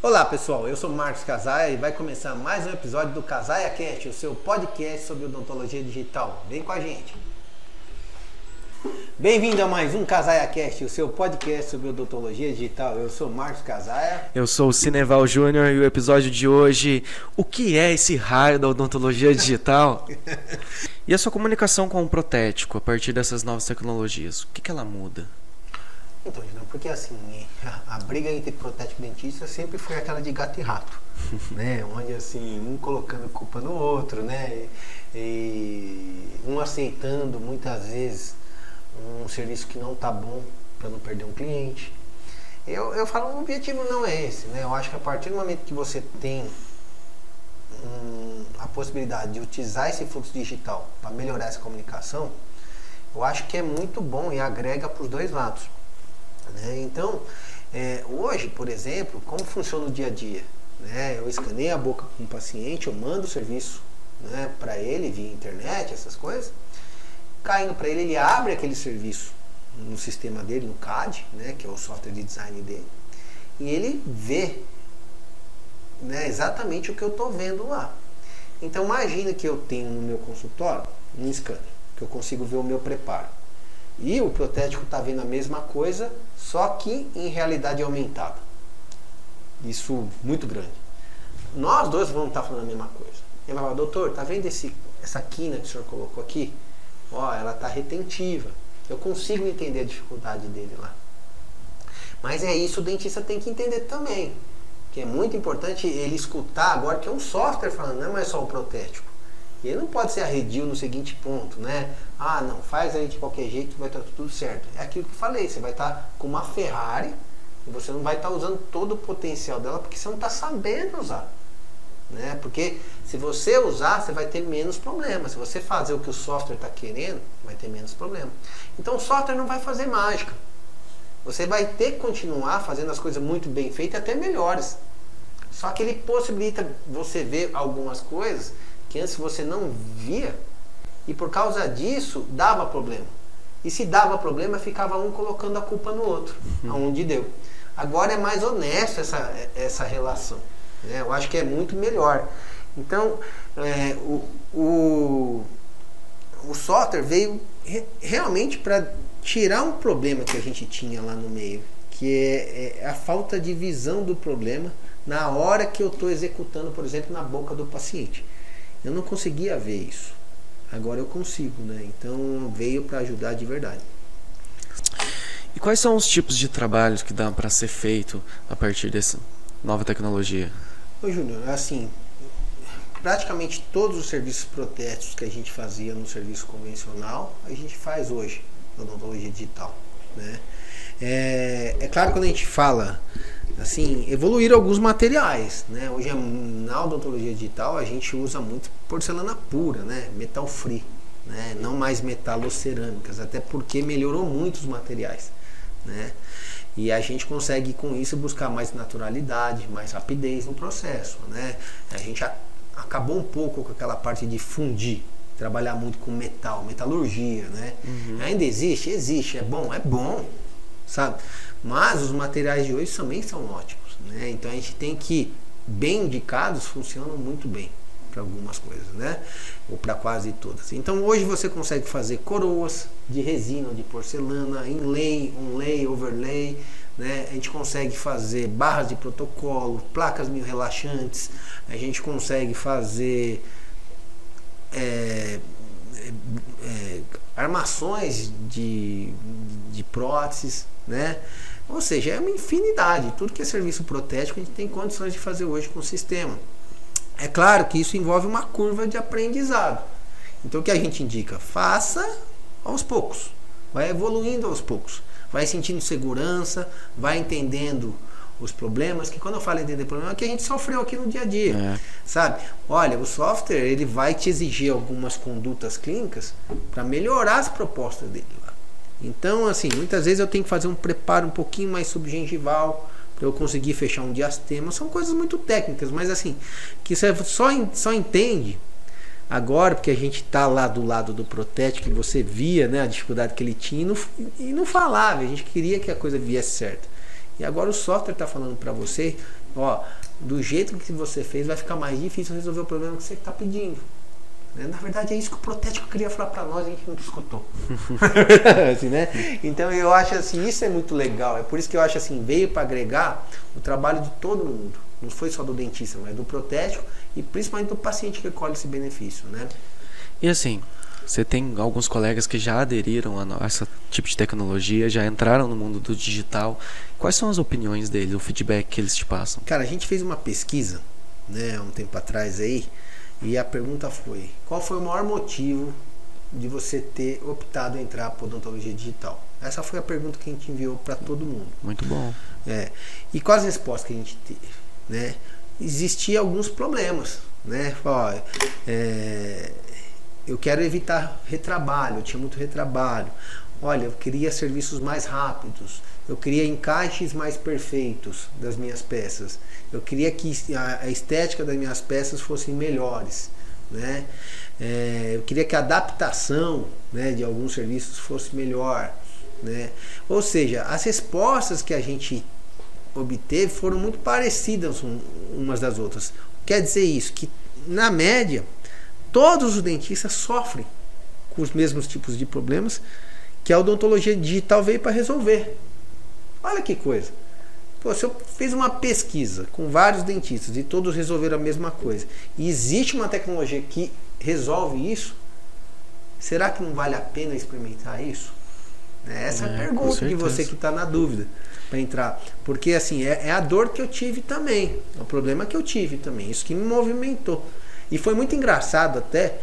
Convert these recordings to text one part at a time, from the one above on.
Olá pessoal, eu sou Marcos Casaia e vai começar mais um episódio do Casaia Cast, o seu podcast sobre odontologia digital. Vem com a gente. Bem-vindo a mais um Casaia Cast, o seu podcast sobre odontologia digital. Eu sou Marcos Casaia. Eu sou o Cineval Júnior e o episódio de hoje, o que é esse raio da odontologia digital? e a sua comunicação com o protético a partir dessas novas tecnologias, o que, que ela muda? Então, porque assim, a, a briga entre protético e dentista sempre foi aquela de gato e rato, né? Onde assim, um colocando culpa no outro, né? E um aceitando muitas vezes um serviço que não tá bom para não perder um cliente. Eu, eu falo, o objetivo não é esse, né? Eu acho que a partir do momento que você tem um, a possibilidade de utilizar esse fluxo digital para melhorar essa comunicação, eu acho que é muito bom e agrega para os dois lados. Né? Então, é, hoje, por exemplo, como funciona o dia a dia? Né? Eu escaneio a boca com um paciente, eu mando o serviço né, para ele via internet, essas coisas. Caindo para ele, ele abre aquele serviço no sistema dele, no CAD, né, que é o software de design dele, e ele vê né, exatamente o que eu estou vendo lá. Então imagina que eu tenho no meu consultório um scanner, que eu consigo ver o meu preparo. E o protético está vendo a mesma coisa, só que em realidade aumentada. Isso muito grande. Nós dois vamos estar tá falando a mesma coisa. Ele vai falar, doutor, tá vendo esse, essa quina que o senhor colocou aqui? Ó, ela está retentiva. Eu consigo entender a dificuldade dele lá. Mas é isso, o dentista tem que entender também. Que é muito importante ele escutar agora que é um software falando, não é só o protético. Ele não pode ser arredio no seguinte ponto, né? Ah, não, faz aí de qualquer jeito vai estar tudo certo. É aquilo que eu falei, você vai estar com uma Ferrari e você não vai estar usando todo o potencial dela porque você não está sabendo usar. Né? Porque se você usar, você vai ter menos problemas. Se você fazer o que o software está querendo, vai ter menos problema. Então o software não vai fazer mágica. Você vai ter que continuar fazendo as coisas muito bem feitas, até melhores. Só que ele possibilita você ver algumas coisas que antes você não via e por causa disso dava problema. E se dava problema, ficava um colocando a culpa no outro, uhum. aonde deu. Agora é mais honesto essa, essa relação. Né? Eu acho que é muito melhor. Então, é, o, o, o software veio re, realmente para tirar um problema que a gente tinha lá no meio, que é, é a falta de visão do problema na hora que eu estou executando, por exemplo, na boca do paciente. Eu não conseguia ver isso. Agora eu consigo, né? Então veio para ajudar de verdade. E quais são os tipos de trabalhos que dá para ser feito a partir dessa nova tecnologia? Oi, Júnior, assim, praticamente todos os serviços protéticos que a gente fazia no serviço convencional, a gente faz hoje na odontologia digital, né? É, é claro que quando a gente fala assim, evoluíram alguns materiais, né? Hoje na odontologia digital a gente usa muito porcelana pura, né? Metal free, né? Não mais metalocerâmicas, até porque melhorou muito os materiais, né? E a gente consegue com isso buscar mais naturalidade, mais rapidez no processo, né? A gente a, acabou um pouco com aquela parte de fundir, trabalhar muito com metal, metalurgia, né? Uhum. Ainda existe, existe, é bom, é bom, sabe? Mas os materiais de hoje também são ótimos, né? Então a gente tem que, bem indicados, funcionam muito bem para algumas coisas, né? Ou para quase todas. Então hoje você consegue fazer coroas de resina de porcelana, inlay, onlay, overlay, né? A gente consegue fazer barras de protocolo, placas mil relaxantes, a gente consegue fazer é, é, é, armações de, de próteses, né? Ou seja, é uma infinidade. Tudo que é serviço protético a gente tem condições de fazer hoje com o sistema. É claro que isso envolve uma curva de aprendizado. Então o que a gente indica? Faça aos poucos. Vai evoluindo aos poucos. Vai sentindo segurança, vai entendendo os problemas, que quando eu falo entender problema, é que a gente sofreu aqui no dia a dia, é. sabe? Olha, o software ele vai te exigir algumas condutas clínicas para melhorar as propostas dele. Então, assim, muitas vezes eu tenho que fazer um preparo um pouquinho mais subgengival para eu conseguir fechar um diastema. São coisas muito técnicas, mas assim, que você só, só entende agora porque a gente está lá do lado do protético e você via né, a dificuldade que ele tinha e não, e não falava. A gente queria que a coisa viesse certa. E agora o software está falando para você ó, do jeito que você fez vai ficar mais difícil resolver o problema que você está pedindo. Né? Na verdade é isso que o protético queria falar para nós e a gente não escutou. assim, né? Então eu acho assim, isso é muito legal. É por isso que eu acho assim, veio para agregar o trabalho de todo mundo. Não foi só do dentista, mas do protético e principalmente do paciente que colhe esse benefício, né? E assim, você tem alguns colegas que já aderiram a esse tipo de tecnologia, já entraram no mundo do digital. Quais são as opiniões deles, o feedback que eles te passam? Cara, a gente fez uma pesquisa, né, um tempo atrás aí, e a pergunta foi: qual foi o maior motivo de você ter optado em entrar para odontologia digital? Essa foi a pergunta que a gente enviou para todo mundo. Muito bom. É. E quais as respostas que a gente teve? Né? Existiam alguns problemas, né? Ó, é, eu quero evitar retrabalho, eu tinha muito retrabalho. Olha, eu queria serviços mais rápidos, eu queria encaixes mais perfeitos das minhas peças, eu queria que a estética das minhas peças fossem melhores, né? É, eu queria que a adaptação né, de alguns serviços fosse melhor, né? Ou seja, as respostas que a gente obteve foram muito parecidas umas das outras. Quer dizer isso que na média Todos os dentistas sofrem com os mesmos tipos de problemas que a odontologia digital veio para resolver. Olha que coisa. Pô, se eu fiz uma pesquisa com vários dentistas e todos resolveram a mesma coisa, e existe uma tecnologia que resolve isso, será que não vale a pena experimentar isso? Essa é a é, pergunta de você que está na dúvida para entrar. Porque assim, é, é, a dor que eu tive também. É o problema que eu tive também. Isso que me movimentou. E foi muito engraçado até,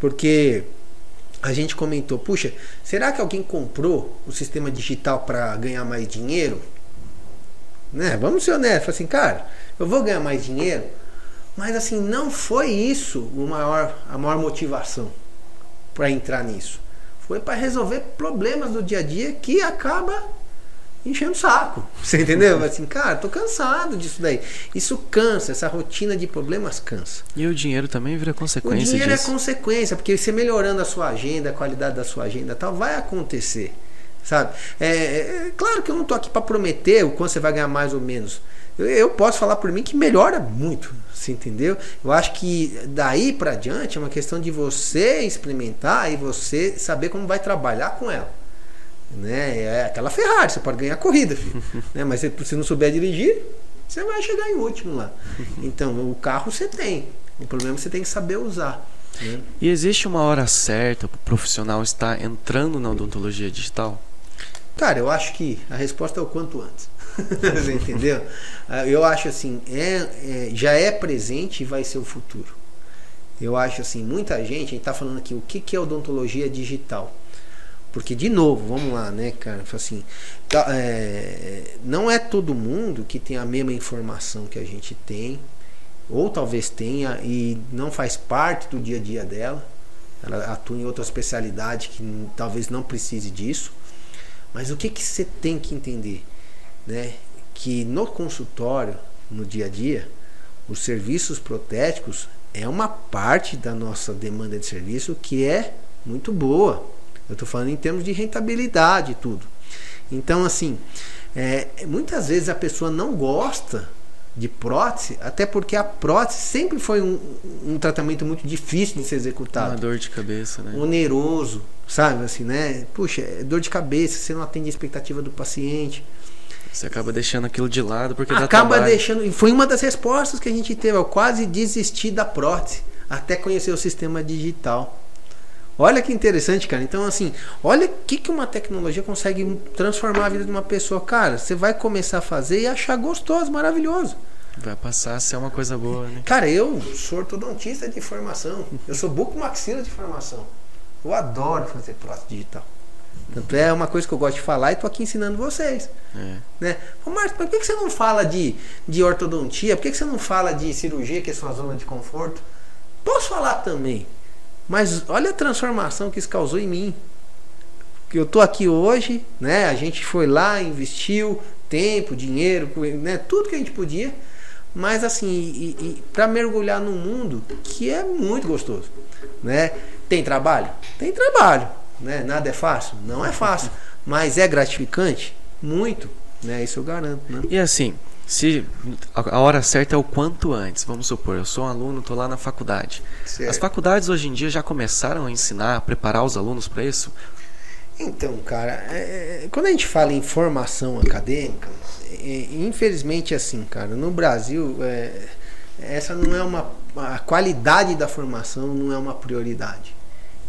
porque a gente comentou, puxa, será que alguém comprou o sistema digital para ganhar mais dinheiro? Né? Vamos ser honestos, assim, cara, eu vou ganhar mais dinheiro, mas assim, não foi isso o maior, a maior motivação para entrar nisso. Foi para resolver problemas do dia a dia que acaba enchendo o saco. Você entendeu? Assim, cara, tô cansado disso daí. Isso cansa, essa rotina de problemas cansa. E o dinheiro também vira consequência. O dinheiro é disso. é consequência, porque você melhorando a sua agenda, a qualidade da sua agenda tal, vai acontecer. Sabe? É, é claro que eu não tô aqui para prometer o quanto você vai ganhar mais ou menos. Eu, eu posso falar por mim que melhora muito, você entendeu? Eu acho que daí para diante é uma questão de você experimentar e você saber como vai trabalhar com ela. Né? É aquela Ferrari, você pode ganhar a corrida, filho. né? Mas se você não souber dirigir, você vai chegar em último lá. Então, o carro você tem. O problema é que você tem que saber usar. Né? E existe uma hora certa para o profissional estar entrando na odontologia digital? Cara, eu acho que a resposta é o quanto antes. você entendeu? Ah, eu acho assim, é, é, já é presente e vai ser o futuro. Eu acho assim, muita gente, a gente está falando aqui, o que, que é odontologia digital? Porque, de novo, vamos lá, né, cara? Assim, tá, é, não é todo mundo que tem a mesma informação que a gente tem, ou talvez tenha e não faz parte do dia a dia dela. Ela atua em outra especialidade que talvez não precise disso. Mas o que, que você tem que entender? Né? Que no consultório, no dia a dia, os serviços protéticos é uma parte da nossa demanda de serviço que é muito boa. Eu estou falando em termos de rentabilidade e tudo. Então, assim, é, muitas vezes a pessoa não gosta de prótese, até porque a prótese sempre foi um, um tratamento muito difícil de ser executado. Uma dor de cabeça, né? Oneroso, sabe? Assim, né? Puxa, é dor de cabeça, você não atende a expectativa do paciente. Você acaba deixando aquilo de lado porque acaba deixando. E foi uma das respostas que a gente teve. Eu quase desisti da prótese até conhecer o sistema digital. Olha que interessante, cara. Então, assim, olha o que, que uma tecnologia consegue transformar a vida de uma pessoa. Cara, você vai começar a fazer e achar gostoso, maravilhoso. Vai passar a ser uma coisa boa, né? Cara, eu sou ortodontista de formação. Eu sou bucomaxila de formação. Eu adoro fazer prótese digital. Tanto é uma coisa que eu gosto de falar e tô aqui ensinando vocês. É. Né? Ô, Marcos, por que, que você não fala de, de ortodontia? Por que, que você não fala de cirurgia, que é sua zona de conforto? Posso falar também. Mas olha a transformação que isso causou em mim. Que eu tô aqui hoje, né? A gente foi lá, investiu tempo, dinheiro, né? tudo que a gente podia, mas assim, para mergulhar num mundo que é muito gostoso, né? Tem trabalho? Tem trabalho, né? Nada é fácil? Não é fácil, mas é gratificante? Muito, né? Isso eu garanto, né? E assim, Se a hora certa é o quanto antes. Vamos supor, eu sou um aluno, estou lá na faculdade. Certo. As faculdades hoje em dia já começaram a ensinar, a preparar os alunos para isso? Então, cara, é, é, quando a gente fala em formação acadêmica, é, infelizmente assim, cara, no Brasil é, essa não é uma a qualidade da formação não é uma prioridade,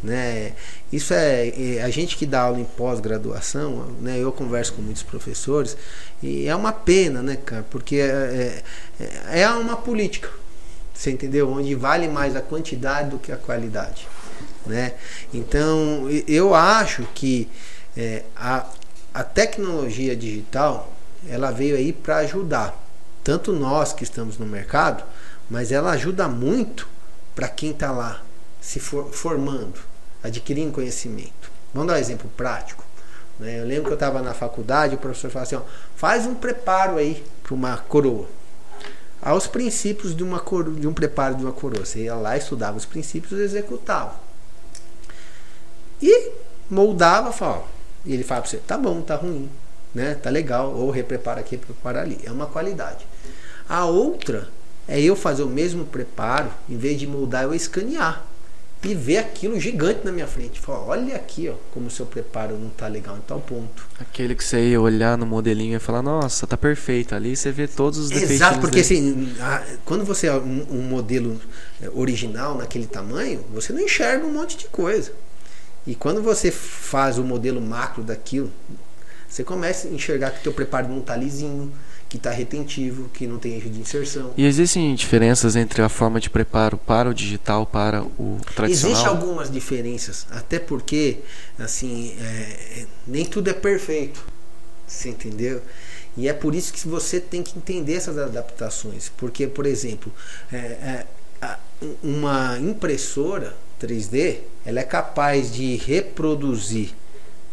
né? Isso é, é a gente que dá aula em pós-graduação, né? Eu converso com muitos professores e é uma pena, né, cara? Porque é, é, é uma política, você entendeu? Onde vale mais a quantidade do que a qualidade, né? Então eu acho que é, a, a tecnologia digital ela veio aí para ajudar tanto nós que estamos no mercado mas ela ajuda muito para quem está lá se for, formando, adquirindo conhecimento. Vamos dar um exemplo prático. Né? Eu lembro que eu estava na faculdade, o professor falou assim: ó, faz um preparo aí para uma coroa. Aos princípios de, uma coro, de um preparo de uma coroa. Você ia lá, estudava os princípios e executava. E moldava, falava. E ele fala para você: tá bom, tá ruim, né? tá legal, ou reprepara aqui, reprepara ali. É uma qualidade. A outra é eu fazer o mesmo preparo, em vez de moldar, eu escanear e ver aquilo gigante na minha frente. Falar, olha aqui, ó, como o seu preparo não tá legal em tal ponto. Aquele que você ia olhar no modelinho e falar, nossa, tá perfeito. Ali você vê todos os defeitos. Exato, porque assim, quando você é um, um, modelo é, original naquele tamanho, você não enxerga um monte de coisa. E quando você faz o modelo macro daquilo, você começa a enxergar que o teu preparo não tá lisinho, que está retentivo, que não tem erro de inserção. E existem diferenças entre a forma de preparo para o digital para o tradicional? Existem algumas diferenças, até porque assim é, nem tudo é perfeito, você entendeu? E é por isso que você tem que entender essas adaptações, porque por exemplo é, é, uma impressora 3D ela é capaz de reproduzir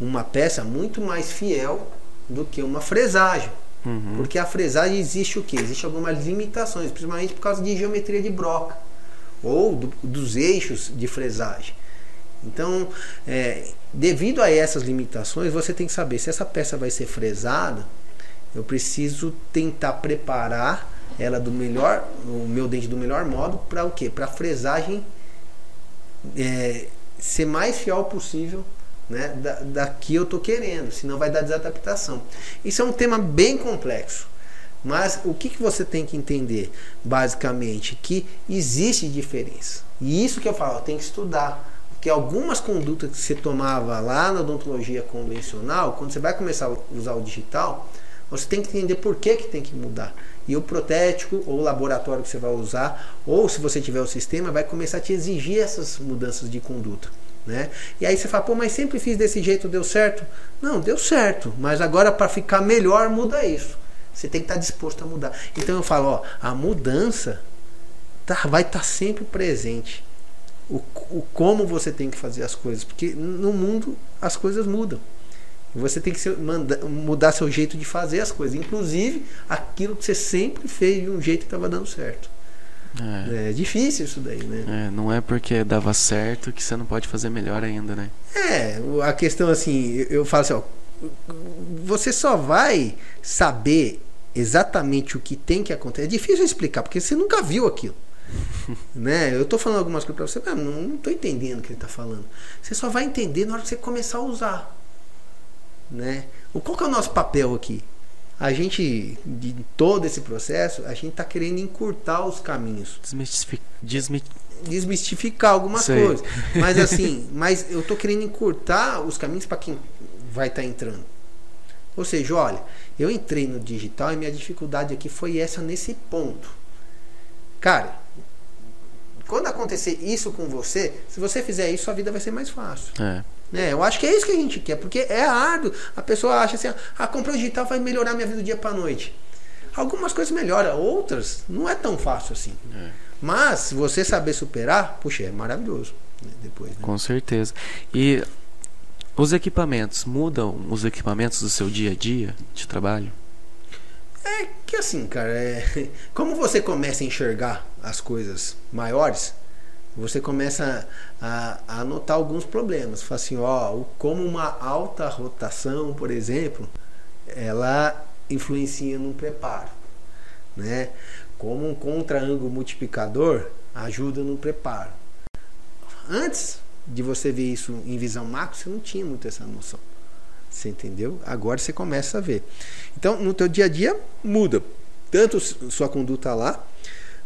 uma peça muito mais fiel do que uma fresagem. Uhum. Porque a fresagem existe o que? Existe algumas limitações, principalmente por causa de geometria de broca ou do, dos eixos de fresagem. Então, é, devido a essas limitações, você tem que saber se essa peça vai ser fresada. Eu preciso tentar preparar ela do melhor, o meu dente do melhor modo para o quê? Para a fresagem é, ser mais fiel possível né, da, daqui eu estou querendo, senão vai dar desadaptação. Isso é um tema bem complexo. Mas o que, que você tem que entender, basicamente, que existe diferença. E isso que eu falo, tem que estudar. Porque algumas condutas que você tomava lá na odontologia convencional, quando você vai começar a usar o digital, você tem que entender por que, que tem que mudar. E o protético ou o laboratório que você vai usar, ou se você tiver o sistema, vai começar a te exigir essas mudanças de conduta. Né? E aí você fala, pô, mas sempre fiz desse jeito, deu certo? Não, deu certo, mas agora para ficar melhor muda isso. Você tem que estar tá disposto a mudar. Então eu falo, ó, a mudança tá, vai estar tá sempre presente. O, o como você tem que fazer as coisas, porque no mundo as coisas mudam. Você tem que manda, mudar seu jeito de fazer as coisas, inclusive aquilo que você sempre fez de um jeito que estava dando certo. É. é. difícil isso daí, né? É, não é porque dava certo que você não pode fazer melhor ainda, né? É, a questão assim, eu falo assim, ó, você só vai saber exatamente o que tem que acontecer. É difícil explicar, porque você nunca viu aquilo. né? Eu tô falando algumas coisas para você, mas não, não tô entendendo o que ele tá falando. Você só vai entender na hora que você começar a usar. Né? Qual que é o nosso papel aqui? A gente, de todo esse processo, a gente está querendo encurtar os caminhos. Desmistificar algumas Sei. coisas. Mas assim, mas eu estou querendo encurtar os caminhos para quem vai estar tá entrando. Ou seja, olha, eu entrei no digital e minha dificuldade aqui foi essa nesse ponto. Cara, quando acontecer isso com você, se você fizer isso, a vida vai ser mais fácil. É. Né? Eu acho que é isso que a gente quer, porque é árduo. A pessoa acha assim, ah, comprar digital vai melhorar minha vida do dia para noite. Algumas coisas melhoram, outras não é tão fácil assim. É. Mas se você saber superar, puxa, é maravilhoso. Né? Depois, né? Com certeza. E os equipamentos mudam os equipamentos do seu dia a dia de trabalho? É que assim, cara, é... como você começa a enxergar as coisas maiores, você começa a, a notar alguns problemas. Fala assim, ó, como uma alta rotação, por exemplo, ela influencia no preparo. né? Como um contra-ângulo multiplicador ajuda no preparo. Antes de você ver isso em visão macro, você não tinha muito essa noção. Você entendeu? Agora você começa a ver. Então, no teu dia a dia muda tanto sua conduta lá,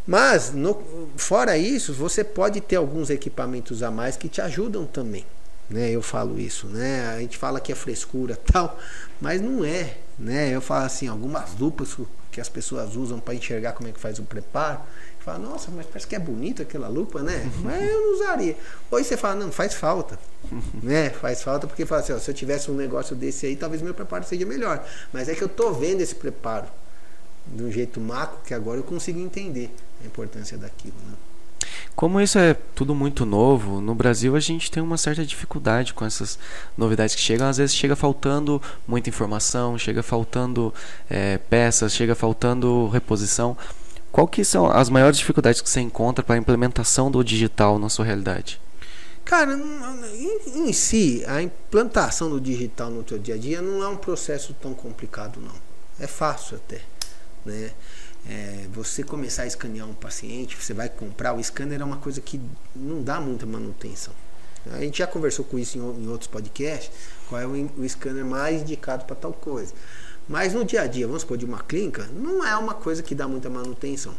mas no, fora isso, você pode ter alguns equipamentos a mais que te ajudam também. Né? Eu falo isso, né? A gente fala que é frescura tal, mas não é, né? Eu falo assim, algumas lupas que as pessoas usam para enxergar como é que faz o preparo, fala, nossa, mas parece que é bonita aquela lupa, né? Mas eu não usaria. Hoje você fala, não, faz falta. né? Faz falta porque fala assim, ó, se eu tivesse um negócio desse aí, talvez meu preparo seja melhor. Mas é que eu tô vendo esse preparo de um jeito macro que agora eu consigo entender a importância daquilo, né? Como isso é tudo muito novo, no Brasil a gente tem uma certa dificuldade com essas novidades que chegam. Às vezes chega faltando muita informação, chega faltando é, peças, chega faltando reposição. Qual que são as maiores dificuldades que você encontra para a implementação do digital na sua realidade? Cara, em, em, si, a implantação do digital no teu dia a dia não é um processo tão complicado, não. É fácil até, né? É, você começar a escanear um paciente, você vai comprar, o scanner é uma coisa que não dá muita manutenção. A gente já conversou com isso em, em outros podcasts, qual é o, o scanner mais indicado para tal coisa. Mas no dia a dia, vamos supor, de uma clínica, não é uma coisa que dá muita manutenção.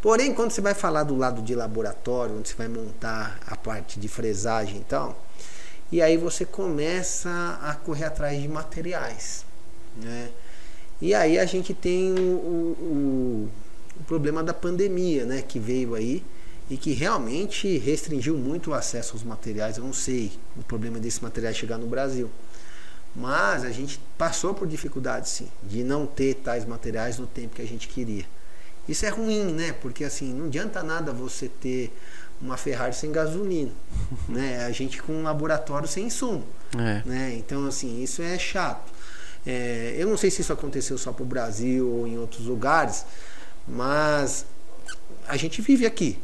Porém, quando você vai falar do lado de laboratório, onde você vai montar a parte de fresagem e tal, e aí você começa a correr atrás de materiais. Né? E aí a gente tem o, o, o problema da pandemia, né, que veio aí e que realmente restringiu muito o acesso aos materiais. Eu não sei o problema desse material chegar no Brasil. Mas a gente passou por dificuldades sim, de não ter tais materiais no tempo que a gente queria. Isso é ruim, né? Porque assim, não adianta nada você ter uma Ferrari sem gasolina, né? A gente com um laboratório sem insumo, é. né? Então assim, isso é chato. É, eu não sei se isso aconteceu só para o Brasil ou em outros lugares, mas a gente vive aqui.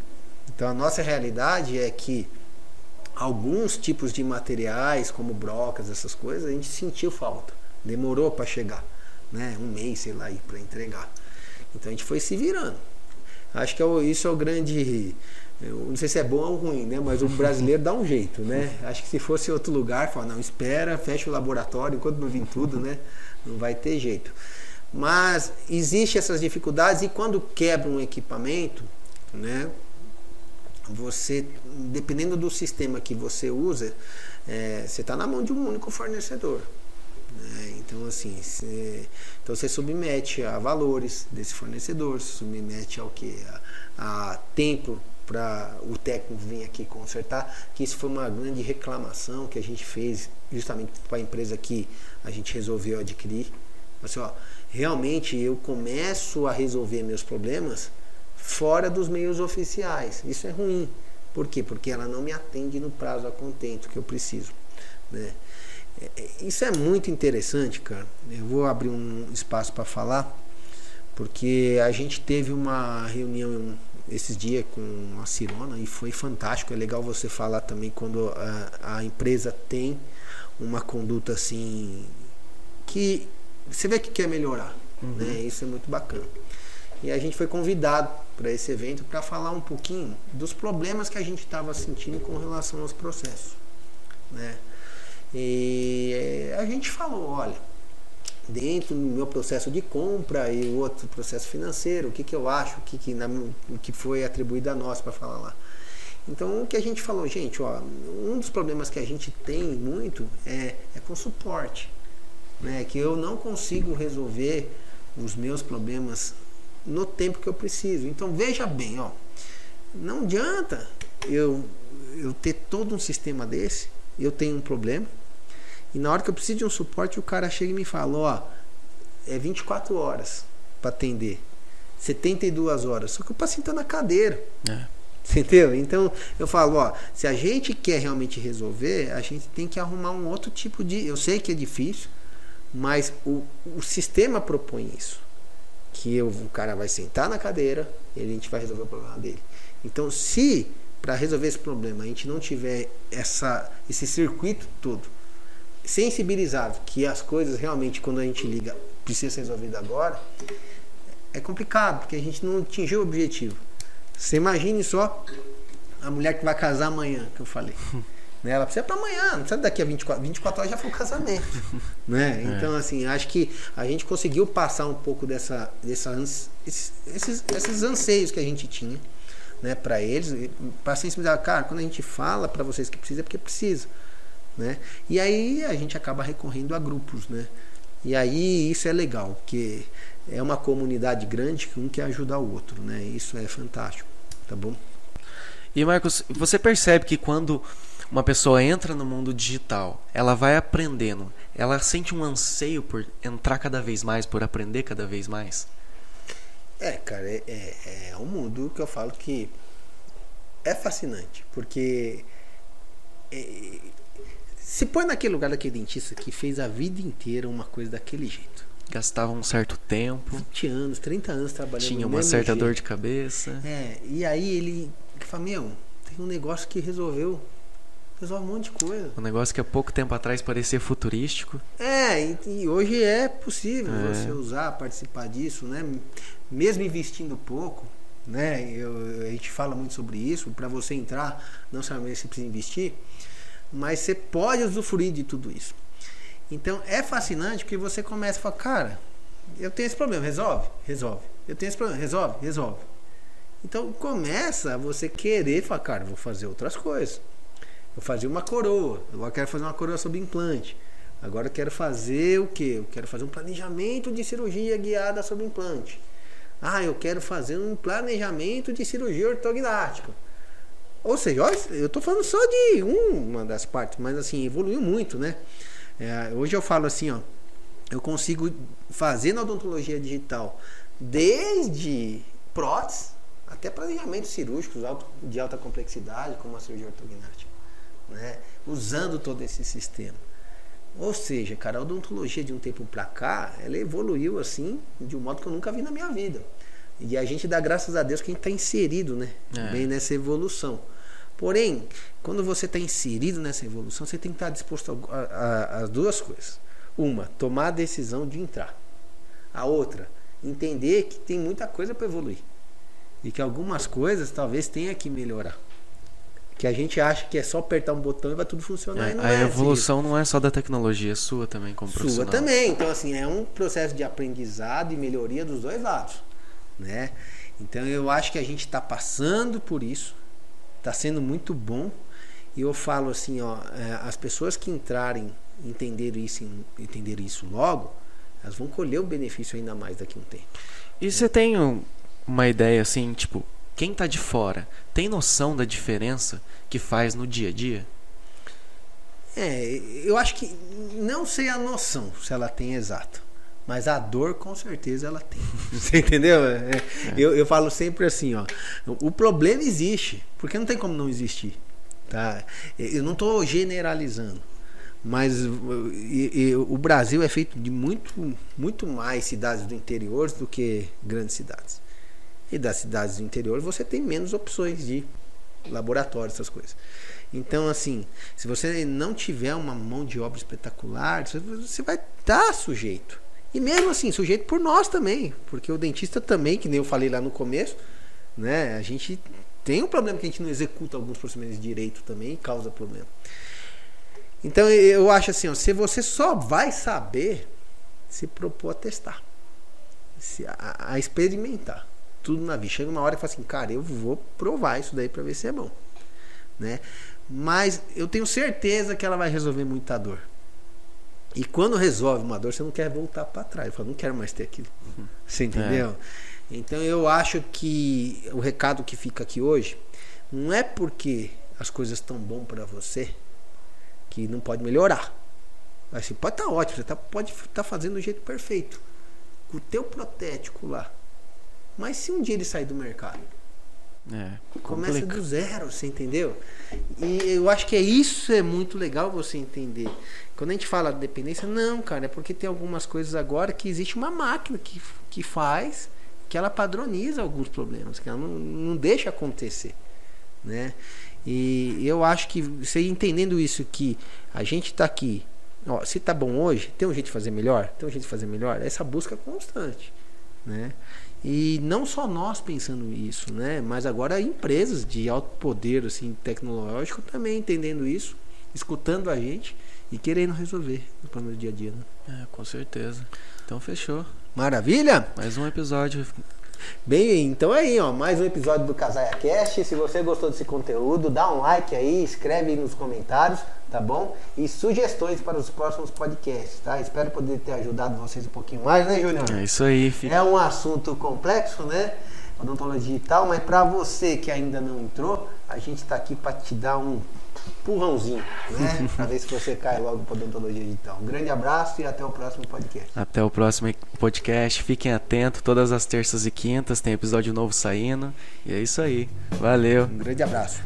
Então a nossa realidade é que alguns tipos de materiais, como brocas, essas coisas, a gente sentiu falta. Demorou para chegar, né? Um mês, sei lá, para entregar. Então a gente foi se virando. Acho que é isso é o grande eu não sei se é bom ou ruim, né? Mas o brasileiro dá um jeito, né? Acho que se fosse outro lugar, fala, não, espera, fecha o laboratório enquanto não vir tudo, né? Não vai ter jeito. Mas existe essas dificuldades e quando quebra um equipamento, né? Você, dependendo do sistema que você usa, é, você está na mão de um único fornecedor. Né? Então, assim, você, então você submete a valores desse fornecedor, submete ao que? A, a tempo para o técnico vir aqui consertar, que isso foi uma grande reclamação que a gente fez justamente para a empresa que a gente resolveu adquirir. Assim, ó, realmente eu começo a resolver meus problemas fora dos meios oficiais. Isso é ruim. Por quê? Porque ela não me atende no prazo a contento que eu preciso. Né? É, é, isso é muito interessante, cara. Eu vou abrir um espaço para falar, porque a gente teve uma reunião esses dias com a Cirona e foi fantástico. É legal você falar também quando a, a empresa tem uma conduta assim que você vê que quer melhorar. Uhum. Né? Isso é muito bacana. E a gente foi convidado para esse evento para falar um pouquinho dos problemas que a gente estava sentindo com relação aos processos. Né? E eh, a gente falou, olha, dentro do meu processo de compra e outro processo financeiro, o que, que eu acho, o que, que, na, o que foi atribuído a nós para falar lá. Então o que a gente falou, gente, ó, um dos problemas que a gente tem muito é, é com suporte. Né? Que eu não consigo resolver os meus problemas no tempo que eu preciso. Então veja bem, ó, não adianta eu, eu ter todo um sistema desse, eu tenho um problema, e na hora que eu preciso de um suporte, o cara chega e me fala, ó, é 24 horas para atender. 72 horas. Só que o paciente tá na cadeira. É. Entendeu? Então eu falo, ó, se a gente quer realmente resolver, a gente tem que arrumar um outro tipo de. Eu sei que é difícil, mas o, o sistema propõe isso. Que eu, o cara vai sentar na cadeira e a gente vai resolver o problema dele. Então, se para resolver esse problema a gente não tiver essa, esse circuito todo sensibilizado que as coisas realmente, quando a gente liga, precisa ser resolvido agora, é complicado, porque a gente não atingiu o objetivo. Você imagine só a mulher que vai casar amanhã, que eu falei. né? Ela precisa para amanhã, não precisa daqui a 24, 24 horas já foi o casamento. né? É. Então, assim, acho que a gente conseguiu passar um pouco dessa, dessa esses, esses, esses anseios que a gente tinha né, para eles, para sensibilizar, cara, quando a gente fala para vocês que precisa, é porque precisa. Né? E aí a gente acaba recorrendo a grupos, né? E aí isso é legal, porque é uma comunidade grande que um quer ajudar o outro, né? Isso é fantástico, tá bom? E Marcos, você percebe que quando uma pessoa entra no mundo digital, ela vai aprendendo, ela sente um anseio por entrar cada vez mais, por aprender cada vez mais? É, cara, é, é, é um mundo que eu falo que é fascinante, porque é, se põe naquele lugar daquele dentista que fez a vida inteira uma coisa daquele jeito. Gastava um certo tempo. 20 anos, 30 anos trabalhando Tinha uma certa jeito. dor de cabeça. É, e aí ele fala, meu, tem um negócio que resolveu. Resolve um monte de coisa. Um negócio que há pouco tempo atrás parecia futurístico. É, e, e hoje é possível é. você usar, participar disso, né? Mesmo investindo pouco, né? Eu, a gente fala muito sobre isso. Para você entrar, não somente você precisa investir mas você pode usufruir de tudo isso. Então é fascinante porque você começa a falar, cara, eu tenho esse problema, resolve? Resolve. Eu tenho esse problema, resolve? Resolve. Então começa a você querer falar, cara, vou fazer outras coisas. Vou fazer uma coroa, agora quero fazer uma coroa sob implante. Agora eu quero fazer o quê? Eu quero fazer um planejamento de cirurgia guiada sob implante. Ah, eu quero fazer um planejamento de cirurgia ortognática. Ou seja, eu estou falando só de uma das partes, mas assim, evoluiu muito, né? É, hoje eu falo assim, ó, eu consigo fazer na odontologia digital desde próteses até planejamentos cirúrgicos de alta complexidade, como a cirurgia ortognática, né? usando todo esse sistema. Ou seja, cara, a odontologia de um tempo para cá, ela evoluiu assim de um modo que eu nunca vi na minha vida. E a gente dá graças a Deus que a gente está inserido, né? É. Bem nessa evolução. Porém, quando você está inserido nessa evolução, você tem que estar tá disposto às duas coisas. Uma, tomar a decisão de entrar. A outra, entender que tem muita coisa para evoluir. E que algumas coisas talvez tenha que melhorar. Que a gente acha que é só apertar um botão e vai tudo funcionar. É, a é evolução assim. não é só da tecnologia, é sua também como sua profissional. Sua também. Então, assim, é um processo de aprendizado e melhoria dos dois lados. Né? Então, eu acho que a gente está passando por isso Está sendo muito bom. E eu falo assim, ó, é, as pessoas que entrarem, entenderem isso, entenderem isso logo, elas vão colher o benefício ainda mais daqui a um tempo. E você tem uma ideia assim, tipo, quem está de fora tem noção da diferença que faz no dia a dia? É, eu acho que não sei a noção se ela tem exato. Mas a dor, com certeza, ela tem. Você entendeu? É, é. Eu, eu falo sempre assim, ó. O problema existe, porque não tem como não existir. Tá? Eu não estou generalizando. Mas e, e, o Brasil é feito de muito, muito mais cidades do interior do que grandes cidades. E das cidades do interior você tem menos opções de laboratório, essas coisas. Então, assim, se você não tiver uma mão de obra espetacular, você vai estar sujeito. E mesmo assim, sujeito por nós também, porque o dentista também, que nem eu falei lá no começo, né? A gente tem um problema que a gente não executa alguns procedimentos direito também e causa problema. Então eu acho assim, ó, se você só vai saber se propor a testar, se, a, a experimentar tudo na vida. Chega uma hora e fala assim, cara, eu vou provar isso daí para ver se é bom, né? Mas eu tenho certeza que ela vai resolver muita dor. E quando resolve uma dor, você não quer voltar para trás. Fala, não quero mais ter aquilo. Você entendeu? É. Então eu acho que o recado que fica aqui hoje não é porque as coisas estão bom para você que não pode melhorar. Assim, pode estar tá ótimo, você tá, pode estar tá fazendo do jeito perfeito. Com o teu protético lá. Mas se um dia ele sair do mercado, é, começa do zero, você entendeu? E eu acho que é isso é muito legal você entender. Quando a gente fala de dependência, não, cara, é porque tem algumas coisas agora que existe uma máquina que, que faz, que ela padroniza alguns problemas, que ela não, não deixa acontecer, né? E eu acho que você entendendo isso que a gente está aqui, ó, se tá bom hoje, tem um jeito de fazer melhor, tem um jeito de fazer melhor, essa busca constante, né? E não só nós pensando isso, né? Mas agora empresas de alto poder assim, tecnológico também entendendo isso, escutando a gente e querendo resolver no plano do dia a dia. Né? É, com certeza. Então fechou. Maravilha? Mais um episódio. Bem, então é aí, ó, mais um episódio do Casaia Cast. Se você gostou desse conteúdo, dá um like aí, escreve aí nos comentários, tá bom? E sugestões para os próximos podcasts, tá? Espero poder ter ajudado vocês um pouquinho mais, né, Júnior? É isso aí, filho. É um assunto complexo, né? Odontologia e tal, mas para você que ainda não entrou, a gente está aqui para te dar um empurrãozinho, né? para ver se você cai logo para odontologia digital. Um grande abraço e até o próximo podcast. Até o próximo podcast. Fiquem atentos, todas as terças e quintas tem episódio novo saindo. E é isso aí. Valeu. Um grande abraço.